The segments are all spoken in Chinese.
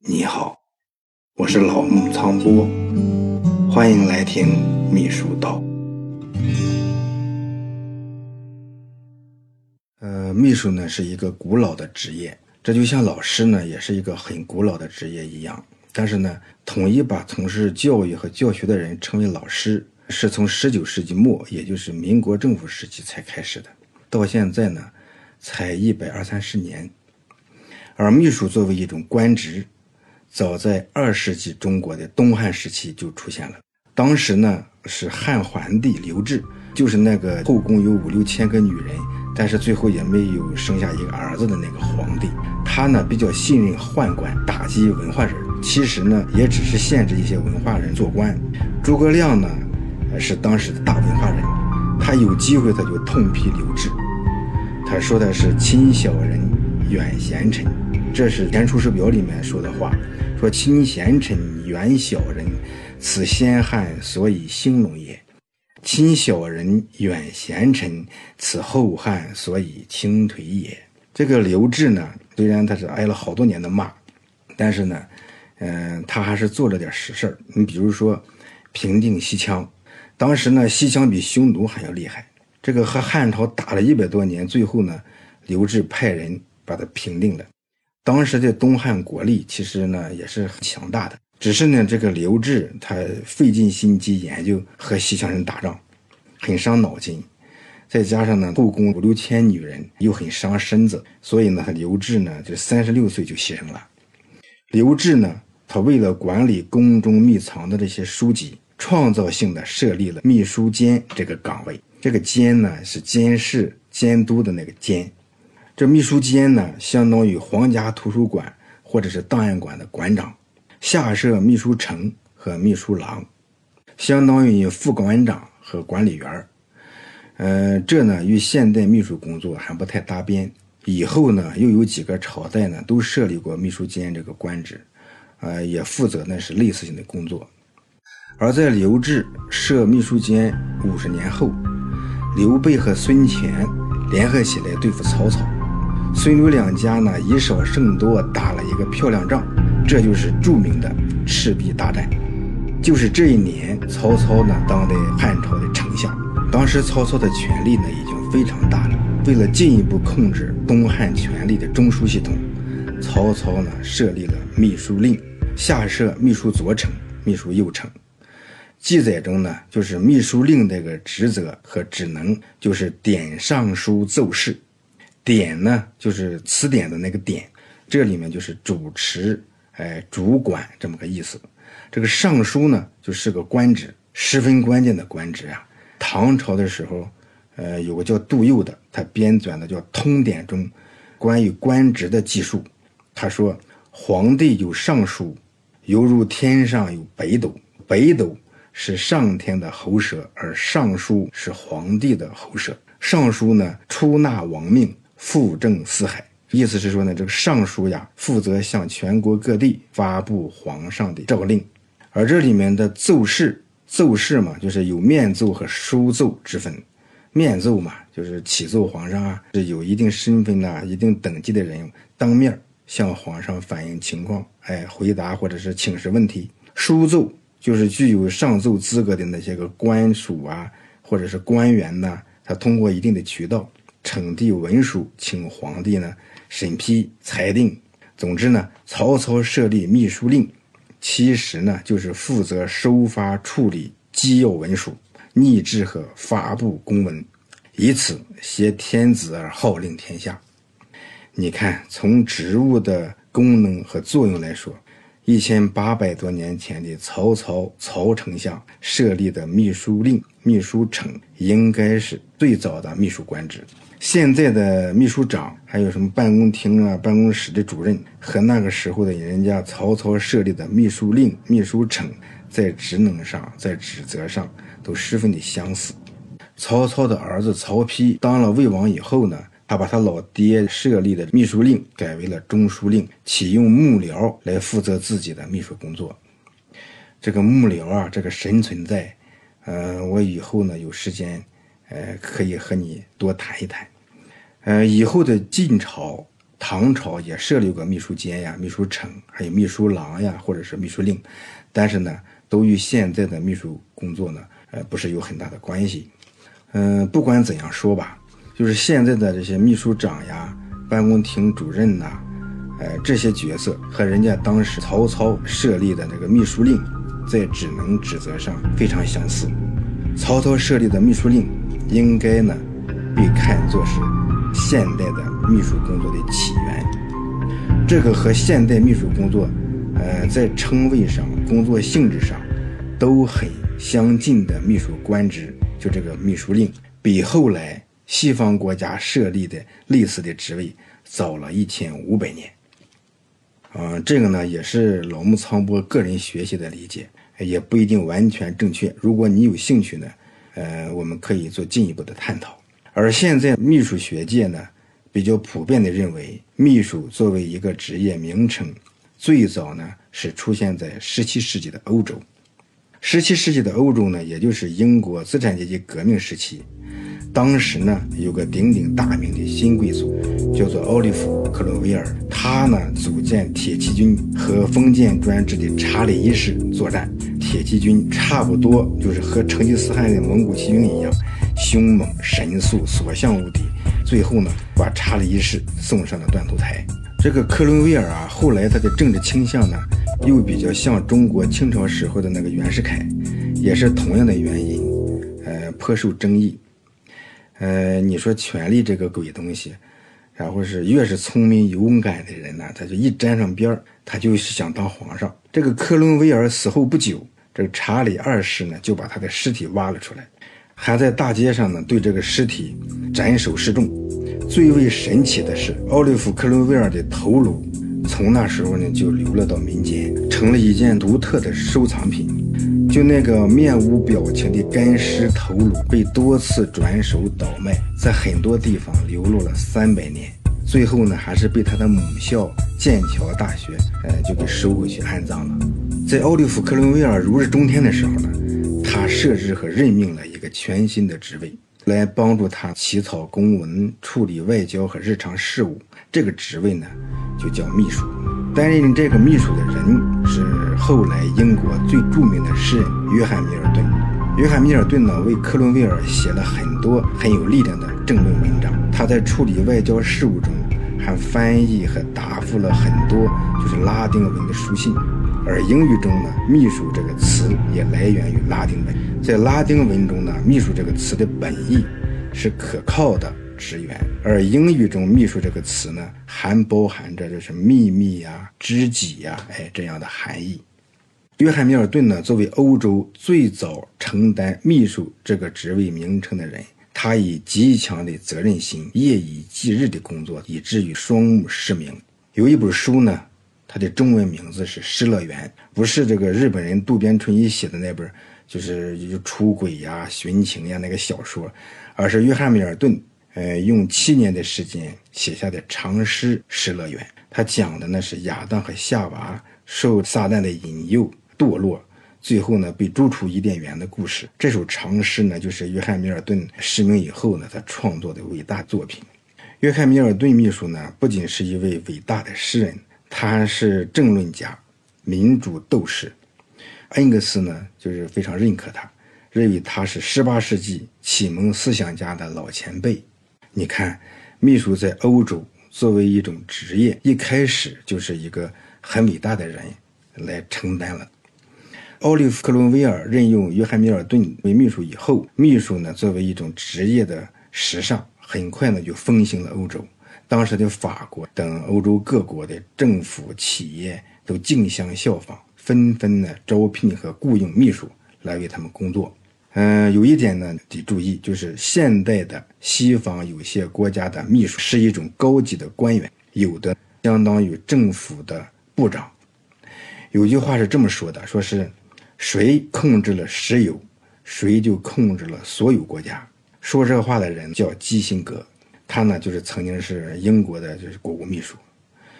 你好，我是老木苍波，欢迎来听秘书道。呃，秘书呢是一个古老的职业，这就像老师呢也是一个很古老的职业一样。但是呢，统一把从事教育和教学的人称为老师，是从十九世纪末，也就是民国政府时期才开始的，到现在呢，才一百二三十年。而秘书作为一种官职，早在二世纪中国的东汉时期就出现了。当时呢是汉桓帝刘志，就是那个后宫有五六千个女人，但是最后也没有生下一个儿子的那个皇帝。他呢比较信任宦官，打击文化人。其实呢也只是限制一些文化人做官。诸葛亮呢是当时的大文化人，他有机会他就痛批刘志，他说的是亲小人，远贤臣。这是《前出师表》里面说的话，说亲贤臣，远小人，此先汉所以兴隆也；亲小人，远贤臣，此后汉所以倾颓也。这个刘志呢，虽然他是挨了好多年的骂，但是呢，嗯，他还是做了点实事你比如说，平定西羌，当时呢，西羌比匈奴还要厉害，这个和汉朝打了一百多年，最后呢，刘志派人把他平定了。当时的东汉国力其实呢也是很强大的，只是呢这个刘志他费尽心机研究和西羌人打仗，很伤脑筋，再加上呢后宫五六千女人又很伤身子，所以呢刘志呢就三十六岁就牺牲了。刘志呢他为了管理宫中秘藏的这些书籍，创造性的设立了秘书监这个岗位，这个监呢是监视监督的那个监。这秘书监呢，相当于皇家图书馆或者是档案馆的馆长，下设秘书丞和秘书郎，相当于副馆长和管理员儿。呃，这呢与现代秘书工作还不太搭边。以后呢，又有几个朝代呢都设立过秘书监这个官职，呃，也负责那是类似性的工作。而在刘志设秘书监五十年后，刘备和孙权联合起来对付曹操。孙刘两家呢以少胜多打了一个漂亮仗，这就是著名的赤壁大战。就是这一年，曹操呢当的汉朝的丞相。当时曹操的权力呢已经非常大了。为了进一步控制东汉权力的中枢系统，曹操呢设立了秘书令，下设秘书左丞、秘书右丞。记载中呢，就是秘书令这个职责和职能，就是点上书奏事。典呢，就是词典的那个典，这里面就是主持，哎，主管这么个意思。这个尚书呢，就是个官职，十分关键的官职啊。唐朝的时候，呃，有个叫杜佑的，他编纂的叫《通典》中关于官职的记述。他说，皇帝有尚书，犹如天上有北斗，北斗是上天的喉舌，而尚书是皇帝的喉舌。尚书呢，出纳王命。复政四海，意思是说呢，这个尚书呀，负责向全国各地发布皇上的诏令，而这里面的奏事，奏事嘛，就是有面奏和书奏之分。面奏嘛，就是启奏皇上啊，是有一定身份呐、一定等级的人当面向皇上反映情况，哎，回答或者是请示问题。书奏就是具有上奏资格的那些个官署啊，或者是官员呐，他通过一定的渠道。呈递文书，请皇帝呢审批裁定。总之呢，曹操设立秘书令，其实呢就是负责收发处理机要文书、拟制和发布公文，以此挟天子而号令天下。你看，从职务的功能和作用来说，一千八百多年前的曹操曹丞相设立的秘书令、秘书丞，应该是最早的秘书官职。现在的秘书长，还有什么办公厅啊、办公室的主任，和那个时候的人家曹操设立的秘书令、秘书丞，在职能上、在职责上都十分的相似。曹操的儿子曹丕当了魏王以后呢，他把他老爹设立的秘书令改为了中书令，启用幕僚来负责自己的秘书工作。这个幕僚啊，这个神存在，呃，我以后呢有时间。呃，可以和你多谈一谈。呃，以后的晋朝唐朝也设立过秘书监呀、秘书丞，还有秘书郎呀，或者是秘书令，但是呢，都与现在的秘书工作呢，呃，不是有很大的关系。嗯，不管怎样说吧，就是现在的这些秘书长呀、办公厅主任呐，呃，这些角色和人家当时曹操设立的那个秘书令，在职能职责上非常相似。曹操设立的秘书令，应该呢，被看作是现代的。秘书工作的起源，这个和现代秘书工作，呃，在称谓上、工作性质上都很相近的秘书官职，就这个秘书令，比后来西方国家设立的类似的职位早了一千五百年。嗯，这个呢也是老木苍波个人学习的理解，也不一定完全正确。如果你有兴趣呢，呃，我们可以做进一步的探讨。而现在秘书学界呢。比较普遍的认为，秘书作为一个职业名称，最早呢是出现在十七世纪的欧洲。十七世纪的欧洲呢，也就是英国资产阶级革命时期。当时呢，有个鼎鼎大名的新贵族，叫做奥利弗·克伦威尔。他呢组建铁骑军和封建专制的查理一世作战。铁骑军差不多就是和成吉思汗的蒙古骑兵一样，凶猛神速，所向无敌。最后呢，把查理一世送上了断头台。这个克伦威尔啊，后来他的政治倾向呢，又比较像中国清朝时候的那个袁世凯，也是同样的原因，呃，颇受争议。呃，你说权力这个鬼东西，然后是越是聪明勇敢的人呢，他就一沾上边儿，他就是想当皇上。这个克伦威尔死后不久，这个查理二世呢，就把他的尸体挖了出来。还在大街上呢，对这个尸体斩首示众。最为神奇的是，奥利弗·克伦威尔的头颅从那时候呢就流落到民间，成了一件独特的收藏品。就那个面无表情的干尸头颅，被多次转手倒卖，在很多地方流落了三百年，最后呢，还是被他的母校剑桥大学，呃，就给收回去安葬了。在奥利弗·克伦威尔如日中天的时候呢。他设置和任命了一个全新的职位，来帮助他起草公文、处理外交和日常事务。这个职位呢，就叫秘书。担任这个秘书的人是后来英国最著名的诗人约翰·米尔顿。约翰·米尔顿呢，为克伦威尔写了很多很有力量的政论文章。他在处理外交事务中，还翻译和答复了很多就是拉丁文的书信。而英语中呢，秘书这个词也来源于拉丁文。在拉丁文中呢，秘书这个词的本意是可靠的职员，而英语中秘书这个词呢，还包含着就是秘密呀、知己呀，哎这样的含义。约翰·米尔顿呢，作为欧洲最早承担秘书这个职位名称的人，他以极强的责任心、夜以继日的工作，以至于双目失明。有一本书呢。它的中文名字是《失乐园》，不是这个日本人渡边淳一写的那本，就是出轨呀、寻情呀那个小说，而是约翰·米尔顿，呃，用七年的时间写下的长诗《失乐园》。他讲的呢是亚当和夏娃受撒旦的引诱堕落，最后呢被逐出伊甸园的故事。这首长诗呢，就是约翰·米尔顿失明以后呢他创作的伟大作品。约翰·米尔顿秘书呢，不仅是一位伟大的诗人。他是政论家、民主斗士，恩格斯呢就是非常认可他，认为他是18世纪启蒙思想家的老前辈。你看，秘书在欧洲作为一种职业，一开始就是一个很伟大的人来承担了。奥利弗·克伦威尔任用约翰·米尔顿为秘书以后，秘书呢作为一种职业的时尚，很快呢就风行了欧洲。当时的法国等欧洲各国的政府企业都竞相效仿，纷纷呢招聘和雇佣秘书来为他们工作。嗯，有一点呢得注意，就是现代的西方有些国家的秘书是一种高级的官员，有的相当于政府的部长。有句话是这么说的：说是谁控制了石油，谁就控制了所有国家。说这话的人叫基辛格。他呢，就是曾经是英国的，就是国务秘书，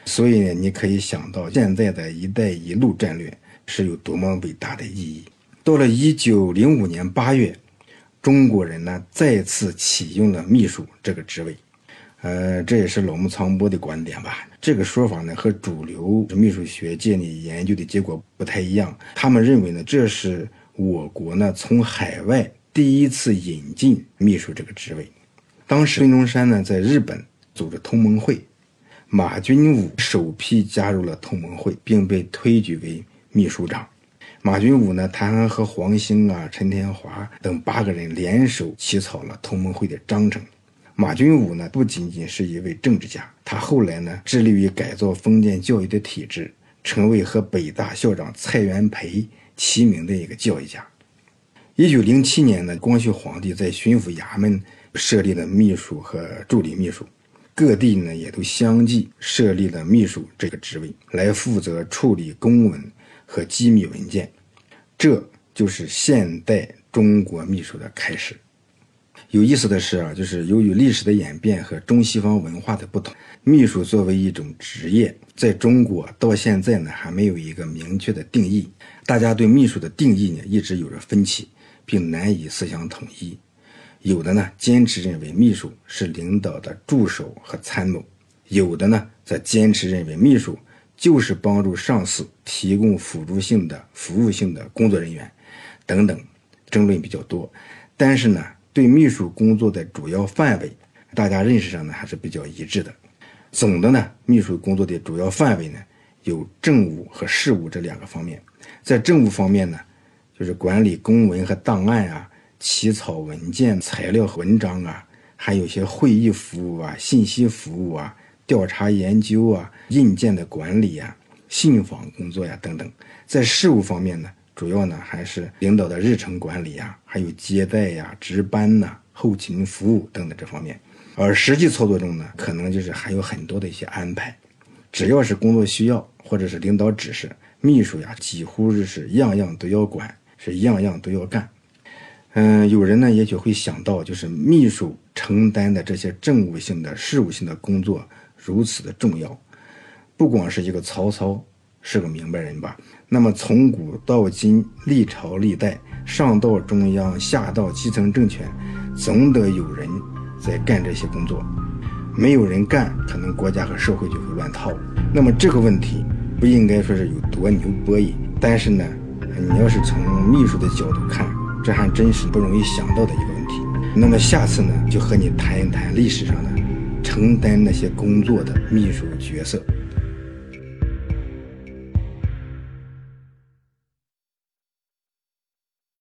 所以呢，你可以想到现在的一带一路战略是有多么伟大的意义。到了一九零五年八月，中国人呢再次启用了秘书这个职位。呃，这也是老木苍波的观点吧。这个说法呢，和主流秘书学界里研究的结果不太一样。他们认为呢，这是我国呢从海外第一次引进秘书这个职位。当时孙中山呢在日本组织同盟会，马君武首批加入了同盟会，并被推举为秘书长。马君武呢，他还和黄兴啊、陈天华等八个人联手起草了同盟会的章程。马君武呢，不仅仅是一位政治家，他后来呢，致力于改造封建教育的体制，成为和北大校长蔡元培齐名的一个教育家。一九零七年呢，光绪皇帝在巡抚衙门设立了秘书和助理秘书，各地呢也都相继设立了秘书这个职位，来负责处理公文和机密文件。这就是现代中国秘书的开始。有意思的是啊，就是由于历史的演变和中西方文化的不同，秘书作为一种职业，在中国到现在呢还没有一个明确的定义。大家对秘书的定义呢一直有着分歧，并难以思想统一。有的呢坚持认为秘书是领导的助手和参谋，有的呢则坚持认为秘书就是帮助上司提供辅助性的服务性的工作人员，等等，争论比较多。但是呢。对秘书工作的主要范围，大家认识上呢还是比较一致的。总的呢，秘书工作的主要范围呢有政务和事务这两个方面。在政务方面呢，就是管理公文和档案啊，起草文件、材料文章啊，还有些会议服务啊、信息服务啊、调查研究啊、硬件的管理啊、信访工作呀等等。在事务方面呢。主要呢还是领导的日程管理呀，还有接待呀、值班呐、后勤服务等等这方面。而实际操作中呢，可能就是还有很多的一些安排。只要是工作需要或者是领导指示，秘书呀几乎是样样都要管，是样样都要干。嗯，有人呢也许会想到，就是秘书承担的这些政务性的、事务性的工作如此的重要，不光是一个曹操。是个明白人吧？那么从古到今，历朝历代，上到中央，下到基层政权，总得有人在干这些工作。没有人干，可能国家和社会就会乱套。那么这个问题不应该说是有多牛波音，但是呢，你要是从秘书的角度看，这还真是不容易想到的一个问题。那么下次呢，就和你谈一谈历史上的承担那些工作的秘书角色。